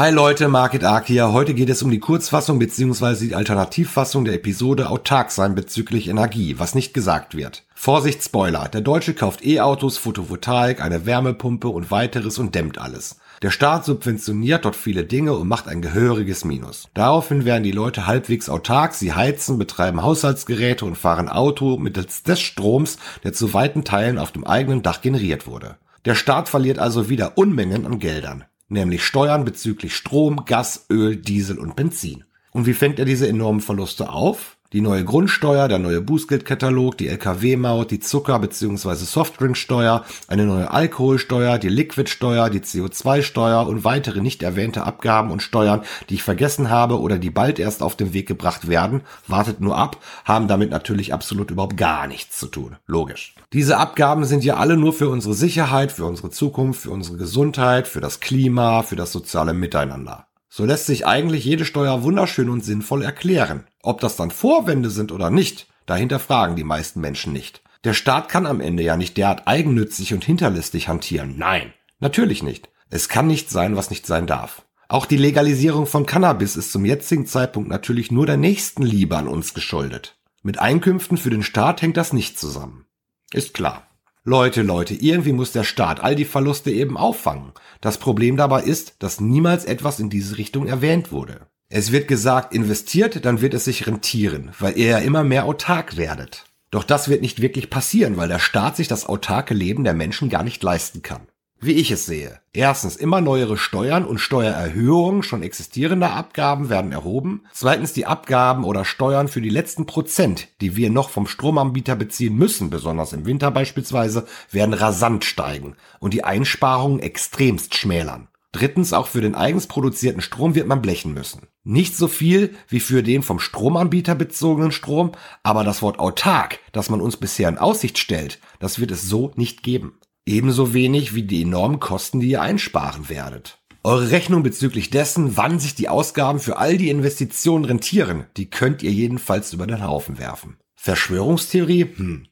Hi Leute, Market Ark hier. Heute geht es um die Kurzfassung bzw. die Alternativfassung der Episode Autark sein bezüglich Energie, was nicht gesagt wird. Vorsicht Spoiler, der Deutsche kauft E-Autos, Photovoltaik, eine Wärmepumpe und weiteres und dämmt alles. Der Staat subventioniert dort viele Dinge und macht ein gehöriges Minus. Daraufhin werden die Leute halbwegs autark, sie heizen, betreiben Haushaltsgeräte und fahren Auto mittels des Stroms, der zu weiten Teilen auf dem eigenen Dach generiert wurde. Der Staat verliert also wieder Unmengen an Geldern nämlich Steuern bezüglich Strom, Gas, Öl, Diesel und Benzin. Und wie fängt er diese enormen Verluste auf? Die neue Grundsteuer, der neue Bußgeldkatalog, die LKW-Maut, die Zucker- bzw. Softdrinksteuer, eine neue Alkoholsteuer, die Liquidsteuer, die CO2-Steuer und weitere nicht erwähnte Abgaben und Steuern, die ich vergessen habe oder die bald erst auf den Weg gebracht werden, wartet nur ab, haben damit natürlich absolut überhaupt gar nichts zu tun. Logisch. Diese Abgaben sind ja alle nur für unsere Sicherheit, für unsere Zukunft, für unsere Gesundheit, für das Klima, für das soziale Miteinander. So lässt sich eigentlich jede Steuer wunderschön und sinnvoll erklären. Ob das dann Vorwände sind oder nicht, dahinter fragen die meisten Menschen nicht. Der Staat kann am Ende ja nicht derart eigennützig und hinterlistig hantieren. Nein, natürlich nicht. Es kann nicht sein, was nicht sein darf. Auch die Legalisierung von Cannabis ist zum jetzigen Zeitpunkt natürlich nur der nächsten Liebe an uns geschuldet. Mit Einkünften für den Staat hängt das nicht zusammen. Ist klar. Leute, Leute, irgendwie muss der Staat all die Verluste eben auffangen. Das Problem dabei ist, dass niemals etwas in diese Richtung erwähnt wurde. Es wird gesagt, investiert, dann wird es sich rentieren, weil ihr ja immer mehr autark werdet. Doch das wird nicht wirklich passieren, weil der Staat sich das autarke Leben der Menschen gar nicht leisten kann wie ich es sehe. Erstens, immer neuere Steuern und Steuererhöhungen schon existierender Abgaben werden erhoben. Zweitens, die Abgaben oder Steuern für die letzten Prozent, die wir noch vom Stromanbieter beziehen müssen, besonders im Winter beispielsweise, werden rasant steigen und die Einsparungen extremst schmälern. Drittens, auch für den eigens produzierten Strom wird man blechen müssen. Nicht so viel wie für den vom Stromanbieter bezogenen Strom, aber das Wort autark, das man uns bisher in Aussicht stellt, das wird es so nicht geben. Ebenso wenig wie die enormen Kosten, die ihr einsparen werdet. Eure Rechnung bezüglich dessen, wann sich die Ausgaben für all die Investitionen rentieren, die könnt ihr jedenfalls über den Haufen werfen. Verschwörungstheorie? Hm.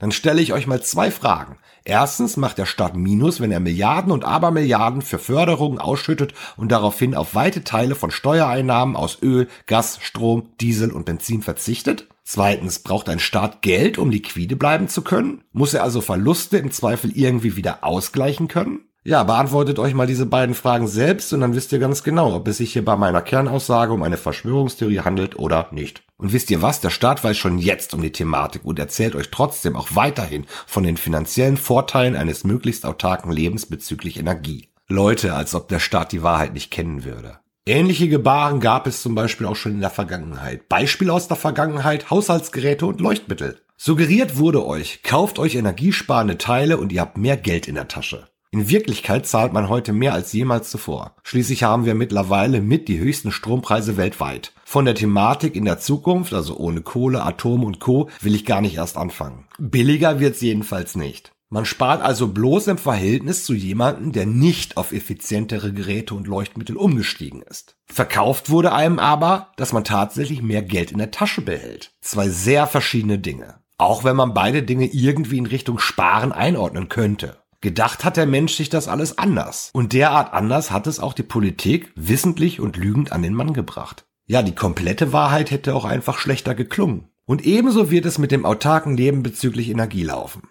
Dann stelle ich euch mal zwei Fragen. Erstens macht der Staat Minus, wenn er Milliarden und Abermilliarden für Förderungen ausschüttet und daraufhin auf weite Teile von Steuereinnahmen aus Öl, Gas, Strom, Diesel und Benzin verzichtet? Zweitens, braucht ein Staat Geld, um liquide bleiben zu können? Muss er also Verluste im Zweifel irgendwie wieder ausgleichen können? Ja, beantwortet euch mal diese beiden Fragen selbst und dann wisst ihr ganz genau, ob es sich hier bei meiner Kernaussage um eine Verschwörungstheorie handelt oder nicht. Und wisst ihr was? Der Staat weiß schon jetzt um die Thematik und erzählt euch trotzdem auch weiterhin von den finanziellen Vorteilen eines möglichst autarken Lebens bezüglich Energie. Leute, als ob der Staat die Wahrheit nicht kennen würde. Ähnliche Gebaren gab es zum Beispiel auch schon in der Vergangenheit. Beispiel aus der Vergangenheit, Haushaltsgeräte und Leuchtmittel. Suggeriert wurde euch, kauft euch energiesparende Teile und ihr habt mehr Geld in der Tasche. In Wirklichkeit zahlt man heute mehr als jemals zuvor. Schließlich haben wir mittlerweile mit die höchsten Strompreise weltweit. Von der Thematik in der Zukunft, also ohne Kohle, Atom und Co, will ich gar nicht erst anfangen. Billiger wird's jedenfalls nicht. Man spart also bloß im Verhältnis zu jemandem, der nicht auf effizientere Geräte und Leuchtmittel umgestiegen ist. Verkauft wurde einem aber, dass man tatsächlich mehr Geld in der Tasche behält. Zwei sehr verschiedene Dinge. Auch wenn man beide Dinge irgendwie in Richtung Sparen einordnen könnte. Gedacht hat der Mensch sich das alles anders. Und derart anders hat es auch die Politik wissentlich und lügend an den Mann gebracht. Ja, die komplette Wahrheit hätte auch einfach schlechter geklungen. Und ebenso wird es mit dem autarken Leben bezüglich Energie laufen.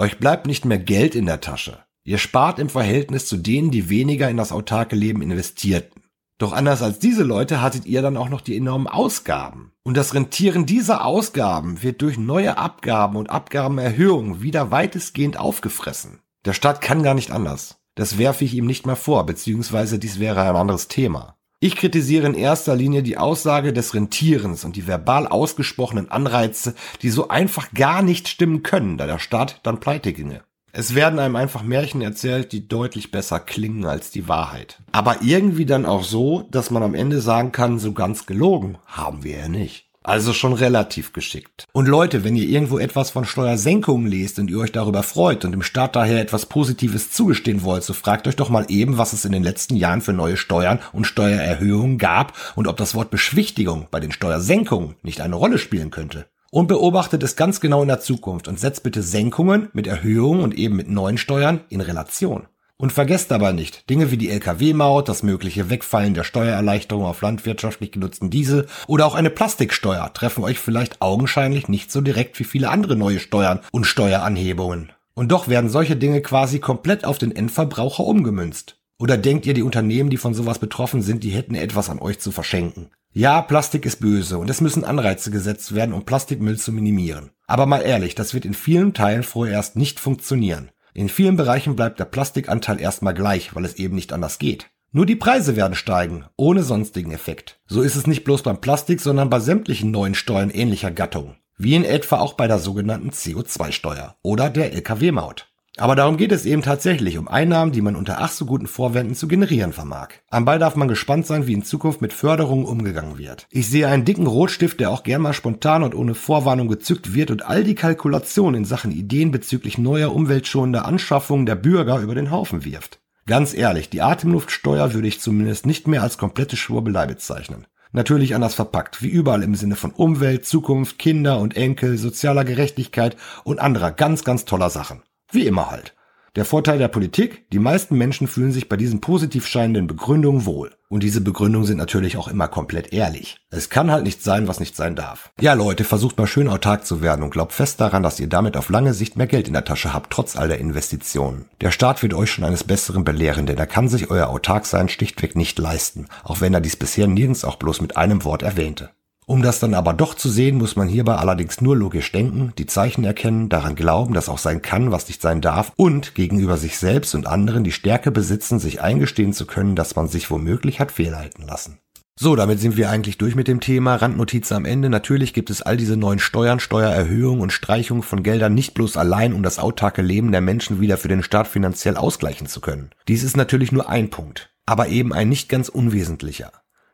Euch bleibt nicht mehr Geld in der Tasche. Ihr spart im Verhältnis zu denen, die weniger in das autarke Leben investierten. Doch anders als diese Leute hattet ihr dann auch noch die enormen Ausgaben. Und das Rentieren dieser Ausgaben wird durch neue Abgaben und Abgabenerhöhungen wieder weitestgehend aufgefressen. Der Staat kann gar nicht anders. Das werfe ich ihm nicht mal vor, beziehungsweise dies wäre ein anderes Thema. Ich kritisiere in erster Linie die Aussage des Rentierens und die verbal ausgesprochenen Anreize, die so einfach gar nicht stimmen können, da der Staat dann pleite ginge. Es werden einem einfach Märchen erzählt, die deutlich besser klingen als die Wahrheit. Aber irgendwie dann auch so, dass man am Ende sagen kann, so ganz gelogen haben wir ja nicht. Also schon relativ geschickt. Und Leute, wenn ihr irgendwo etwas von Steuersenkungen lest und ihr euch darüber freut und dem Staat daher etwas Positives zugestehen wollt, so fragt euch doch mal eben, was es in den letzten Jahren für neue Steuern und Steuererhöhungen gab und ob das Wort Beschwichtigung bei den Steuersenkungen nicht eine Rolle spielen könnte. Und beobachtet es ganz genau in der Zukunft und setzt bitte Senkungen mit Erhöhungen und eben mit neuen Steuern in Relation. Und vergesst aber nicht, Dinge wie die Lkw-Maut, das mögliche Wegfallen der Steuererleichterung auf landwirtschaftlich genutzten Diesel oder auch eine Plastiksteuer treffen euch vielleicht augenscheinlich nicht so direkt wie viele andere neue Steuern und Steueranhebungen. Und doch werden solche Dinge quasi komplett auf den Endverbraucher umgemünzt. Oder denkt ihr, die Unternehmen, die von sowas betroffen sind, die hätten etwas an euch zu verschenken? Ja, Plastik ist böse und es müssen Anreize gesetzt werden, um Plastikmüll zu minimieren. Aber mal ehrlich, das wird in vielen Teilen vorerst nicht funktionieren. In vielen Bereichen bleibt der Plastikanteil erstmal gleich, weil es eben nicht anders geht. Nur die Preise werden steigen, ohne sonstigen Effekt. So ist es nicht bloß beim Plastik, sondern bei sämtlichen neuen Steuern ähnlicher Gattung. Wie in etwa auch bei der sogenannten CO2-Steuer oder der Lkw-Maut. Aber darum geht es eben tatsächlich um Einnahmen, die man unter ach so guten Vorwänden zu generieren vermag. Am Ball darf man gespannt sein, wie in Zukunft mit Förderungen umgegangen wird. Ich sehe einen dicken Rotstift, der auch gern mal spontan und ohne Vorwarnung gezückt wird und all die Kalkulationen in Sachen Ideen bezüglich neuer umweltschonender Anschaffungen der Bürger über den Haufen wirft. Ganz ehrlich, die Atemluftsteuer würde ich zumindest nicht mehr als komplette Schwurbelei bezeichnen. Natürlich anders verpackt, wie überall im Sinne von Umwelt, Zukunft, Kinder und Enkel, sozialer Gerechtigkeit und anderer ganz, ganz toller Sachen. Wie immer halt. Der Vorteil der Politik, die meisten Menschen fühlen sich bei diesen positiv scheinenden Begründungen wohl. Und diese Begründungen sind natürlich auch immer komplett ehrlich. Es kann halt nicht sein, was nicht sein darf. Ja Leute, versucht mal schön autark zu werden und glaubt fest daran, dass ihr damit auf lange Sicht mehr Geld in der Tasche habt, trotz all der Investitionen. Der Staat wird euch schon eines Besseren belehren, denn er kann sich euer Autarksein schlichtweg nicht leisten, auch wenn er dies bisher nirgends auch bloß mit einem Wort erwähnte. Um das dann aber doch zu sehen, muss man hierbei allerdings nur logisch denken, die Zeichen erkennen, daran glauben, dass auch sein kann, was nicht sein darf und gegenüber sich selbst und anderen die Stärke besitzen, sich eingestehen zu können, dass man sich womöglich hat fehlhalten lassen. So, damit sind wir eigentlich durch mit dem Thema. Randnotiz am Ende. Natürlich gibt es all diese neuen Steuern, Steuererhöhungen und Streichungen von Geldern nicht bloß allein, um das autarke Leben der Menschen wieder für den Staat finanziell ausgleichen zu können. Dies ist natürlich nur ein Punkt, aber eben ein nicht ganz unwesentlicher.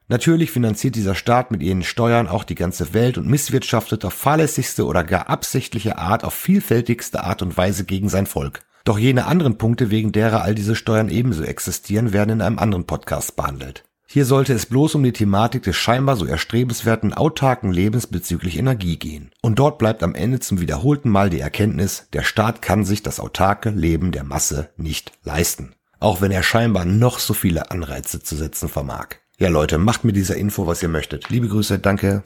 Natürlich finanziert dieser Staat mit ihren Steuern auch die ganze Welt und misswirtschaftet auf fahrlässigste oder gar absichtliche Art auf vielfältigste Art und Weise gegen sein Volk. Doch jene anderen Punkte, wegen derer all diese Steuern ebenso existieren, werden in einem anderen Podcast behandelt. Hier sollte es bloß um die Thematik des scheinbar so erstrebenswerten autarken Lebens bezüglich Energie gehen. Und dort bleibt am Ende zum wiederholten Mal die Erkenntnis, der Staat kann sich das autarke Leben der Masse nicht leisten. Auch wenn er scheinbar noch so viele Anreize zu setzen vermag. Ja Leute, macht mit dieser Info, was ihr möchtet. Liebe Grüße, danke.